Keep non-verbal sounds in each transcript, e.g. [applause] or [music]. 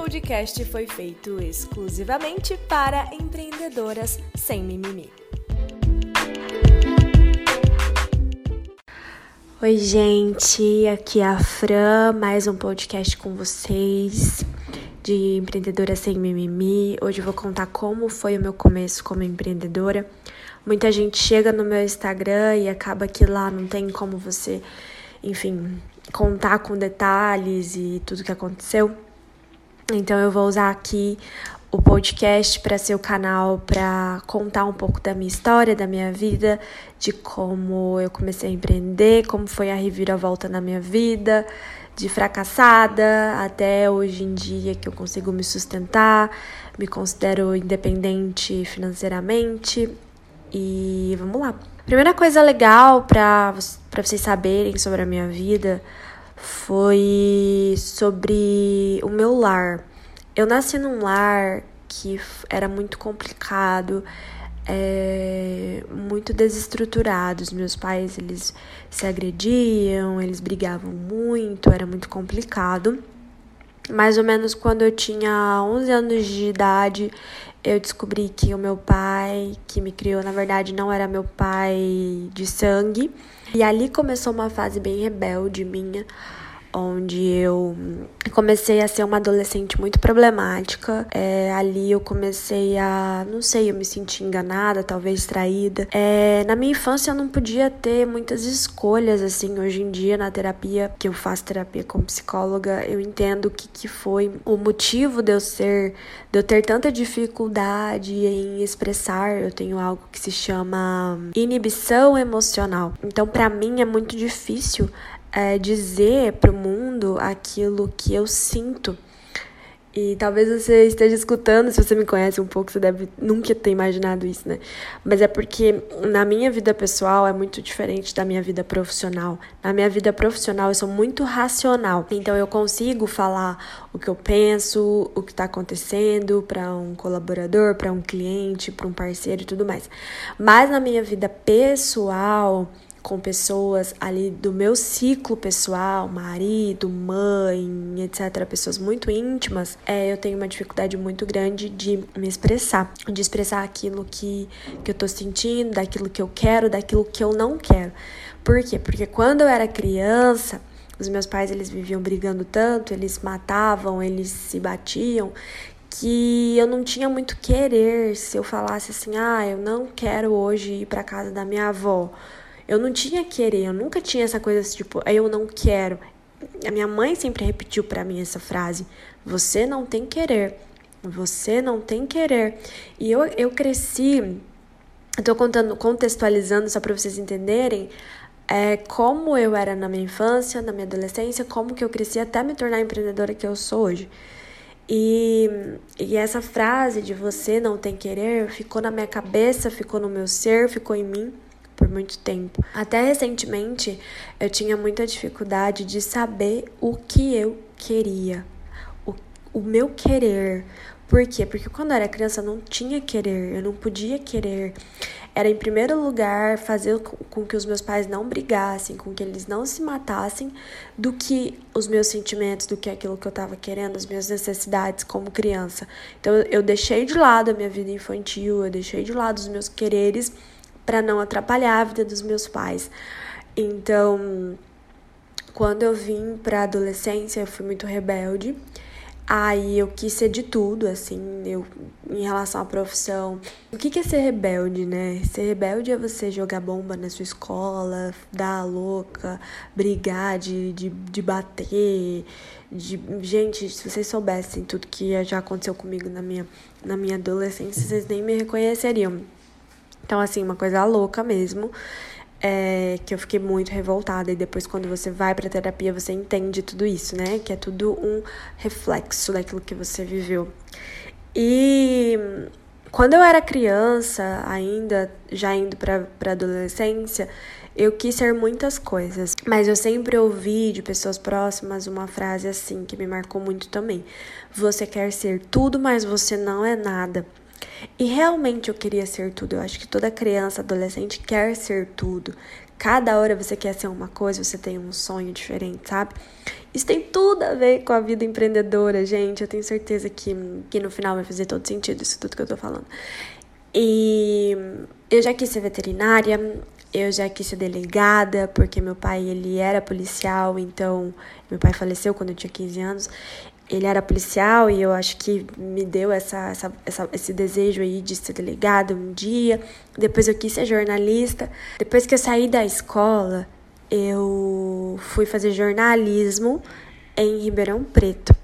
podcast foi feito exclusivamente para empreendedoras sem mimimi. Oi, gente, aqui é a Fran, mais um podcast com vocês de empreendedora sem mimimi. Hoje eu vou contar como foi o meu começo como empreendedora. Muita gente chega no meu Instagram e acaba que lá não tem como você, enfim, contar com detalhes e tudo que aconteceu. Então eu vou usar aqui o podcast para ser o canal para contar um pouco da minha história, da minha vida, de como eu comecei a empreender, como foi a reviravolta na minha vida, de fracassada até hoje em dia que eu consigo me sustentar, me considero independente financeiramente. E vamos lá. Primeira coisa legal para vocês saberem sobre a minha vida foi sobre o meu lar. Eu nasci num lar que era muito complicado, é, muito desestruturado. Os meus pais, eles se agrediam, eles brigavam muito, era muito complicado. Mais ou menos quando eu tinha 11 anos de idade, eu descobri que o meu pai, que me criou, na verdade, não era meu pai de sangue. E ali começou uma fase bem rebelde minha, onde eu comecei a ser uma adolescente muito problemática. É, ali eu comecei a, não sei, eu me senti enganada, talvez traída. É, na minha infância eu não podia ter muitas escolhas, assim, hoje em dia na terapia, que eu faço terapia como psicóloga, eu entendo o que, que foi o motivo de eu ser, de eu ter tanta dificuldade em expressar. Eu tenho algo que se chama inibição emocional. Então, para mim é muito difícil é, dizer para o mundo aquilo que eu sinto. E talvez você esteja escutando, se você me conhece um pouco, você deve nunca ter imaginado isso, né? Mas é porque na minha vida pessoal é muito diferente da minha vida profissional. Na minha vida profissional eu sou muito racional. Então eu consigo falar o que eu penso, o que está acontecendo para um colaborador, para um cliente, para um parceiro e tudo mais. Mas na minha vida pessoal, com pessoas ali do meu ciclo pessoal, marido, mãe, etc., pessoas muito íntimas, é, eu tenho uma dificuldade muito grande de me expressar, de expressar aquilo que, que eu tô sentindo, daquilo que eu quero, daquilo que eu não quero. Por quê? Porque quando eu era criança, os meus pais eles viviam brigando tanto, eles matavam, eles se batiam, que eu não tinha muito querer se eu falasse assim: "Ah, eu não quero hoje ir para casa da minha avó". Eu não tinha querer, eu nunca tinha essa coisa assim, tipo, eu não quero. A minha mãe sempre repetiu para mim essa frase: você não tem querer. Você não tem querer. E eu, eu cresci, tô contando, contextualizando só para vocês entenderem é, como eu era na minha infância, na minha adolescência, como que eu cresci até me tornar a empreendedora que eu sou hoje. E, e essa frase de você não tem querer ficou na minha cabeça, ficou no meu ser, ficou em mim por muito tempo. Até recentemente eu tinha muita dificuldade de saber o que eu queria, o, o meu querer. Por quê? Porque quando eu era criança eu não tinha querer, eu não podia querer. Era em primeiro lugar fazer com que os meus pais não brigassem, com que eles não se matassem, do que os meus sentimentos, do que aquilo que eu estava querendo, as minhas necessidades como criança. Então eu deixei de lado a minha vida infantil, eu deixei de lado os meus quereres para não atrapalhar a vida dos meus pais. Então, quando eu vim para adolescência, eu fui muito rebelde. Aí eu quis ser de tudo, assim, eu, em relação à profissão. O que, é ser rebelde, né? Ser rebelde é você jogar bomba na sua escola, dar a louca, brigar, de, de, de bater. De... Gente, se vocês soubessem tudo que já aconteceu comigo na minha, na minha adolescência, vocês nem me reconheceriam. Então, assim, uma coisa louca mesmo. É, que eu fiquei muito revoltada. E depois, quando você vai pra terapia, você entende tudo isso, né? Que é tudo um reflexo daquilo que você viveu. E quando eu era criança, ainda, já indo pra, pra adolescência, eu quis ser muitas coisas. Mas eu sempre ouvi de pessoas próximas uma frase assim que me marcou muito também. Você quer ser tudo, mas você não é nada. E realmente eu queria ser tudo. Eu acho que toda criança, adolescente quer ser tudo. Cada hora você quer ser uma coisa, você tem um sonho diferente, sabe? Isso tem tudo a ver com a vida empreendedora, gente. Eu tenho certeza que, que no final vai fazer todo sentido isso tudo que eu tô falando. E eu já quis ser veterinária, eu já quis ser delegada, porque meu pai ele era policial, então meu pai faleceu quando eu tinha 15 anos. Ele era policial e eu acho que me deu essa, essa, essa, esse desejo aí de ser delegada um dia. Depois eu quis ser jornalista. Depois que eu saí da escola, eu fui fazer jornalismo em Ribeirão Preto,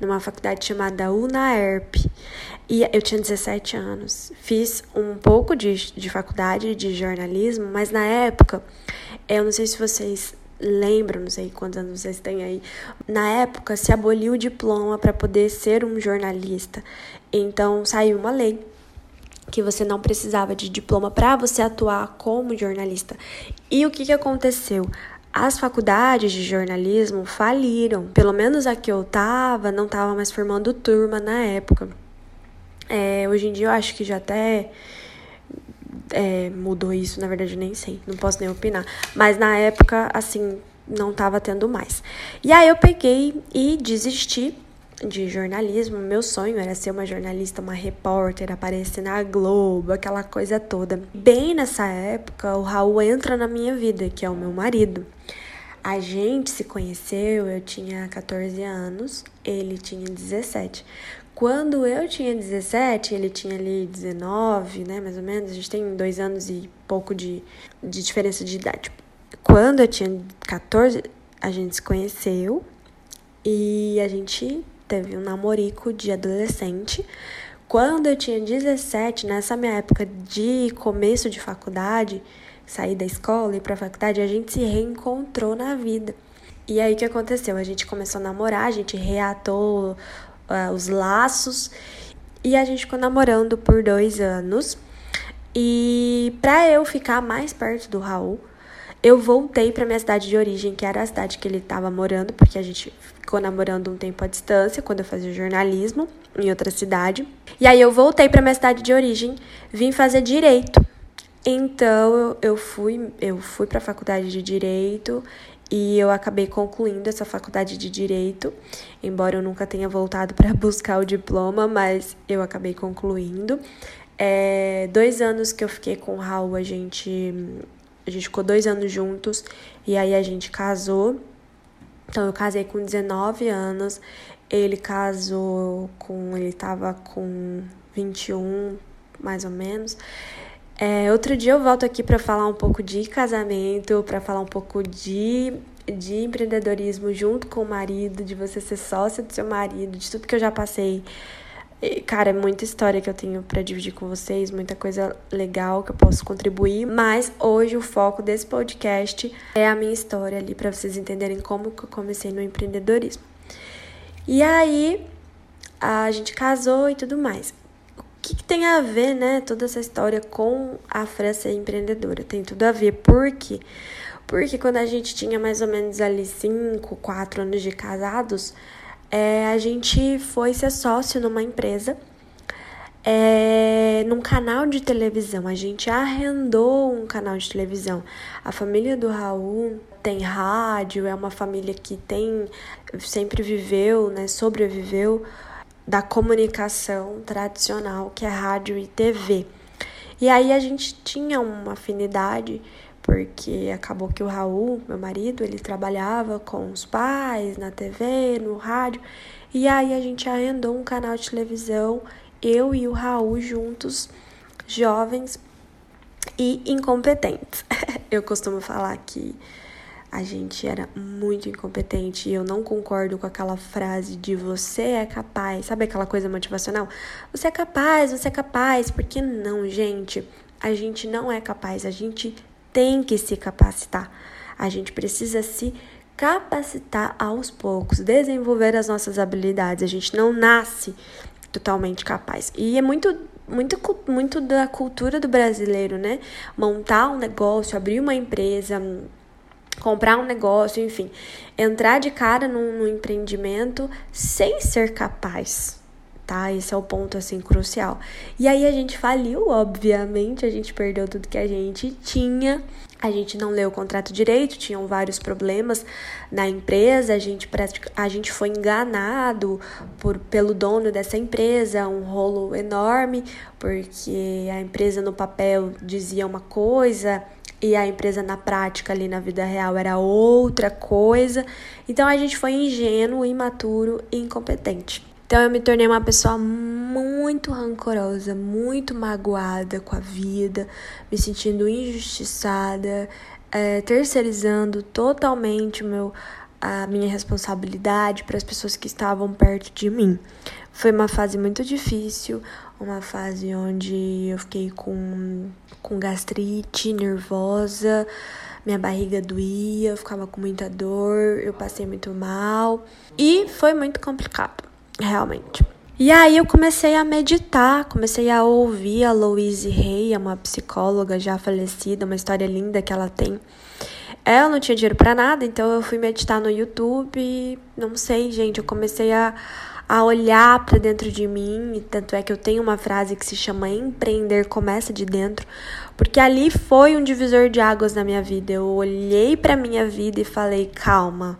numa faculdade chamada UNAERP. E eu tinha 17 anos. Fiz um pouco de, de faculdade de jornalismo, mas na época, eu não sei se vocês lembram, não sei quantos anos vocês têm aí. Na época, se aboliu o diploma para poder ser um jornalista. Então, saiu uma lei que você não precisava de diploma para você atuar como jornalista. E o que, que aconteceu? As faculdades de jornalismo faliram. Pelo menos a que eu tava, não tava mais formando turma na época. É, hoje em dia eu acho que já até é, mudou isso, na verdade nem sei, não posso nem opinar. Mas na época, assim, não tava tendo mais. E aí eu peguei e desisti de jornalismo. Meu sonho era ser uma jornalista, uma repórter, aparecer na Globo, aquela coisa toda. Bem nessa época, o Raul entra na minha vida, que é o meu marido. A gente se conheceu, eu tinha 14 anos, ele tinha 17. Quando eu tinha 17, ele tinha ali 19, né, mais ou menos. A gente tem dois anos e pouco de, de diferença de idade. Quando eu tinha 14, a gente se conheceu e a gente teve um namorico de adolescente. Quando eu tinha 17, nessa minha época de começo de faculdade, sair da escola e ir pra faculdade, a gente se reencontrou na vida. E aí o que aconteceu? A gente começou a namorar, a gente reatou uh, os laços e a gente ficou namorando por dois anos. E para eu ficar mais perto do Raul, eu voltei para minha cidade de origem, que era a cidade que ele estava morando, porque a gente ficou namorando um tempo à distância, quando eu fazia jornalismo em outra cidade. E aí eu voltei para minha cidade de origem, vim fazer direito. Então eu fui, eu fui para a faculdade de direito e eu acabei concluindo essa faculdade de direito, embora eu nunca tenha voltado para [laughs] buscar o diploma, mas eu acabei concluindo. É, dois anos que eu fiquei com o Raul, a gente, a gente ficou dois anos juntos e aí a gente casou. Então eu casei com 19 anos, ele casou com. ele tava com 21, mais ou menos. É, outro dia eu volto aqui para falar um pouco de casamento, para falar um pouco de, de empreendedorismo junto com o marido, de você ser sócia do seu marido, de tudo que eu já passei. E, cara, é muita história que eu tenho para dividir com vocês, muita coisa legal que eu posso contribuir, mas hoje o foco desse podcast é a minha história ali para vocês entenderem como que eu comecei no empreendedorismo. E aí a gente casou e tudo mais que, que tem a ver, né, toda essa história com a Fran ser empreendedora? Tem tudo a ver, por quê? Porque quando a gente tinha mais ou menos ali 5, 4 anos de casados, é, a gente foi ser sócio numa empresa, é, num canal de televisão. A gente arrendou um canal de televisão. A família do Raul tem rádio, é uma família que tem sempre viveu, né, sobreviveu da comunicação tradicional, que é rádio e TV. E aí a gente tinha uma afinidade, porque acabou que o Raul, meu marido, ele trabalhava com os pais na TV, no rádio, e aí a gente arrendou um canal de televisão, eu e o Raul juntos, jovens e incompetentes. [laughs] eu costumo falar que a gente era muito incompetente e eu não concordo com aquela frase de você é capaz, sabe aquela coisa motivacional? Você é capaz, você é capaz, porque não, gente? A gente não é capaz, a gente tem que se capacitar. A gente precisa se capacitar aos poucos, desenvolver as nossas habilidades. A gente não nasce totalmente capaz. E é muito muito, muito da cultura do brasileiro, né? Montar um negócio, abrir uma empresa, comprar um negócio, enfim, entrar de cara num, num empreendimento sem ser capaz. tá? Esse é o ponto assim crucial. E aí a gente faliu, obviamente, a gente perdeu tudo que a gente tinha. A gente não leu o contrato direito, tinham vários problemas na empresa, a gente, a gente foi enganado por, pelo dono dessa empresa, um rolo enorme, porque a empresa no papel dizia uma coisa e a empresa na prática ali na vida real era outra coisa. Então a gente foi ingênuo, imaturo e incompetente. Então eu me tornei uma pessoa muito rancorosa, muito magoada com a vida, me sentindo injustiçada, é, terceirizando totalmente meu, a minha responsabilidade para as pessoas que estavam perto de mim. Foi uma fase muito difícil, uma fase onde eu fiquei com, com gastrite, nervosa, minha barriga doía, eu ficava com muita dor, eu passei muito mal e foi muito complicado realmente. E aí eu comecei a meditar, comecei a ouvir a Louise Hay, uma psicóloga já falecida, uma história linda que ela tem. Ela não tinha dinheiro para nada, então eu fui meditar no YouTube, não sei, gente, eu comecei a, a olhar para dentro de mim, tanto é que eu tenho uma frase que se chama empreender começa de dentro, porque ali foi um divisor de águas na minha vida. Eu olhei para minha vida e falei: "Calma,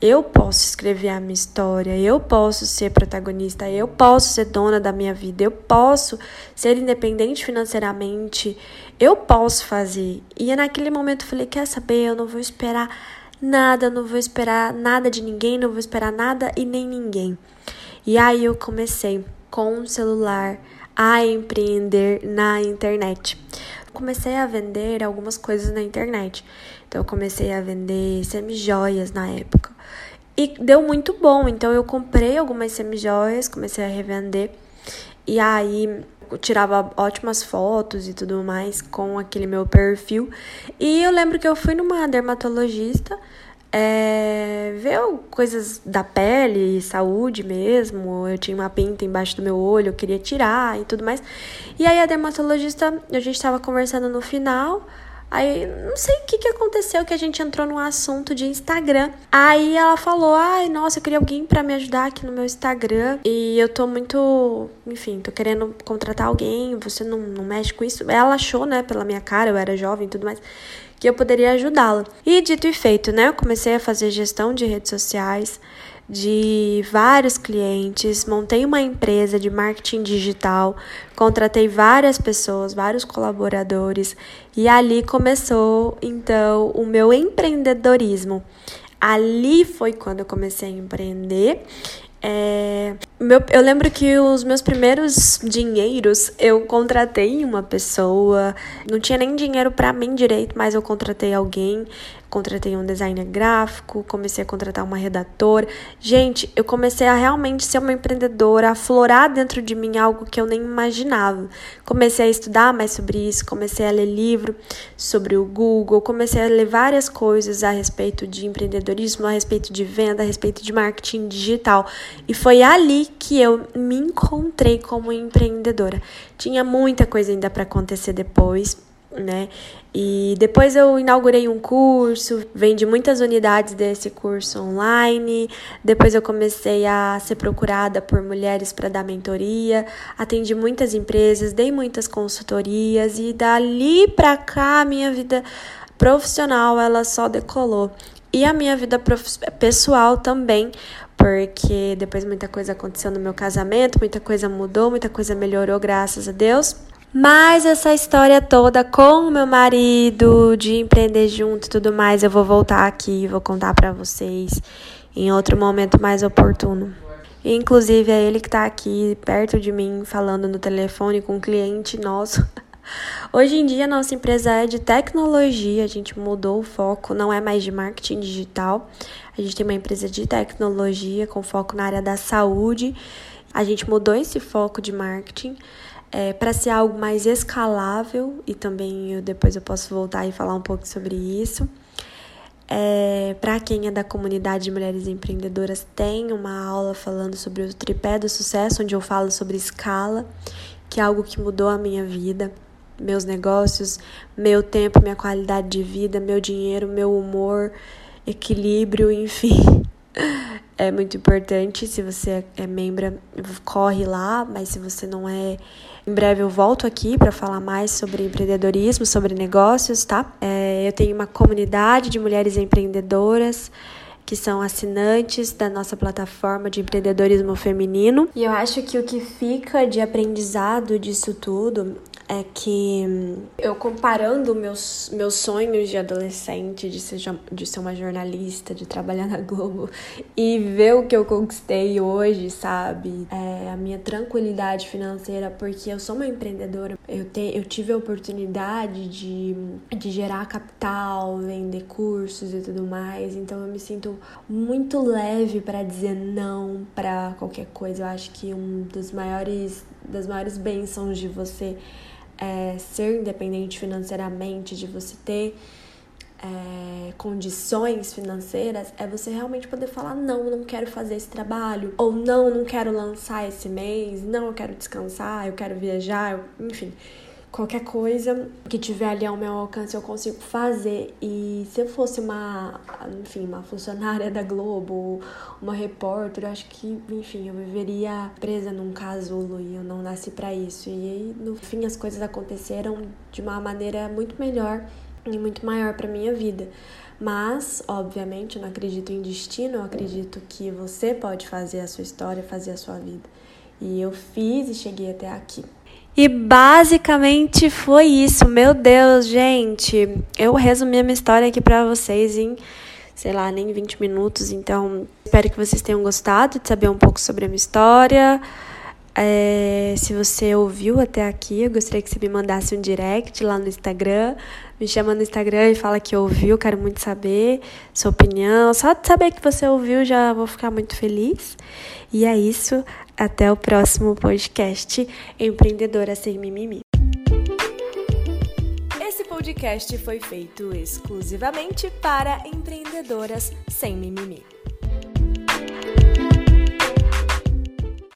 eu posso escrever a minha história, eu posso ser protagonista, eu posso ser dona da minha vida, eu posso ser independente financeiramente, eu posso fazer. E naquele momento eu falei: quer saber? Eu não vou esperar nada, não vou esperar nada de ninguém, não vou esperar nada e nem ninguém. E aí eu comecei com o celular a empreender na internet. Comecei a vender algumas coisas na internet. Então eu comecei a vender semi-joias na época. E deu muito bom. Então eu comprei algumas semi-joias, comecei a revender. E aí eu tirava ótimas fotos e tudo mais com aquele meu perfil. E eu lembro que eu fui numa dermatologista é, ver coisas da pele, saúde mesmo. Eu tinha uma pinta embaixo do meu olho, eu queria tirar e tudo mais. E aí a dermatologista, a gente estava conversando no final. Aí, não sei o que, que aconteceu, que a gente entrou num assunto de Instagram. Aí ela falou: Ai, nossa, eu queria alguém para me ajudar aqui no meu Instagram. E eu tô muito. Enfim, tô querendo contratar alguém. Você não, não mexe com isso. Ela achou, né, pela minha cara, eu era jovem e tudo mais, que eu poderia ajudá-la. E dito e feito, né, eu comecei a fazer gestão de redes sociais de vários clientes, montei uma empresa de marketing digital, contratei várias pessoas, vários colaboradores e ali começou então o meu empreendedorismo. Ali foi quando eu comecei a empreender é, meu, eu lembro que os meus primeiros dinheiros eu contratei uma pessoa, não tinha nem dinheiro para mim direito, mas eu contratei alguém contratei um designer gráfico, comecei a contratar uma redatora. Gente, eu comecei a realmente ser uma empreendedora, a florar dentro de mim algo que eu nem imaginava. Comecei a estudar mais sobre isso, comecei a ler livro sobre o Google, comecei a ler várias coisas a respeito de empreendedorismo, a respeito de venda, a respeito de marketing digital. E foi ali que eu me encontrei como empreendedora. Tinha muita coisa ainda para acontecer depois, né? E depois eu inaugurei um curso, vendi muitas unidades desse curso online. Depois eu comecei a ser procurada por mulheres para dar mentoria, atendi muitas empresas, dei muitas consultorias e dali para cá a minha vida profissional ela só decolou. E a minha vida pessoal também, porque depois muita coisa aconteceu no meu casamento, muita coisa mudou, muita coisa melhorou, graças a Deus. Mas essa história toda com o meu marido, de empreender junto e tudo mais, eu vou voltar aqui e vou contar para vocês em outro momento mais oportuno. Inclusive é ele que tá aqui perto de mim falando no telefone com um cliente nosso. [laughs] Hoje em dia nossa empresa é de tecnologia, a gente mudou o foco, não é mais de marketing digital. A gente tem uma empresa de tecnologia com foco na área da saúde. A gente mudou esse foco de marketing é, para ser algo mais escalável e também eu, depois eu posso voltar e falar um pouco sobre isso. É, para quem é da comunidade de mulheres empreendedoras, tem uma aula falando sobre o tripé do sucesso, onde eu falo sobre escala, que é algo que mudou a minha vida, meus negócios, meu tempo, minha qualidade de vida, meu dinheiro, meu humor, equilíbrio, [laughs] enfim. [laughs] é muito importante. Se você é membro, corre lá, mas se você não é, em breve eu volto aqui para falar mais sobre empreendedorismo, sobre negócios, tá? É, eu tenho uma comunidade de mulheres empreendedoras que são assinantes da nossa plataforma de empreendedorismo feminino. E eu acho que o que fica de aprendizado disso tudo é que eu comparando meus, meus sonhos de adolescente, de ser, de ser uma jornalista, de trabalhar na Globo [laughs] e ver o que eu conquistei hoje, sabe? É, a minha tranquilidade financeira, porque eu sou uma empreendedora, eu, te, eu tive a oportunidade de, de gerar capital, vender cursos e tudo mais, então eu me sinto muito leve para dizer não para qualquer coisa. Eu acho que um dos maiores das maiores bênçãos de você é, ser independente financeiramente, de você ter é, condições financeiras, é você realmente poder falar: não, não quero fazer esse trabalho, ou não, não quero lançar esse mês, não, eu quero descansar, eu quero viajar, eu, enfim qualquer coisa que tiver ali ao meu alcance eu consigo fazer. E se eu fosse uma, enfim, uma funcionária da Globo, uma repórter, eu acho que, enfim, eu viveria presa num casulo e eu não nasci para isso. E aí, no fim, as coisas aconteceram de uma maneira muito melhor e muito maior para minha vida. Mas, obviamente, eu não acredito em destino, eu acredito que você pode fazer a sua história, fazer a sua vida. E eu fiz e cheguei até aqui. E basicamente foi isso. Meu Deus, gente. Eu resumi a minha história aqui para vocês em, sei lá, nem 20 minutos. Então, espero que vocês tenham gostado de saber um pouco sobre a minha história. É, se você ouviu até aqui, eu gostaria que você me mandasse um direct lá no Instagram. Me chama no Instagram e fala que ouviu, quero muito saber sua opinião. Só de saber que você ouviu já vou ficar muito feliz. E é isso. Até o próximo podcast Empreendedora Sem Mimimi. Esse podcast foi feito exclusivamente para empreendedoras sem mimimi.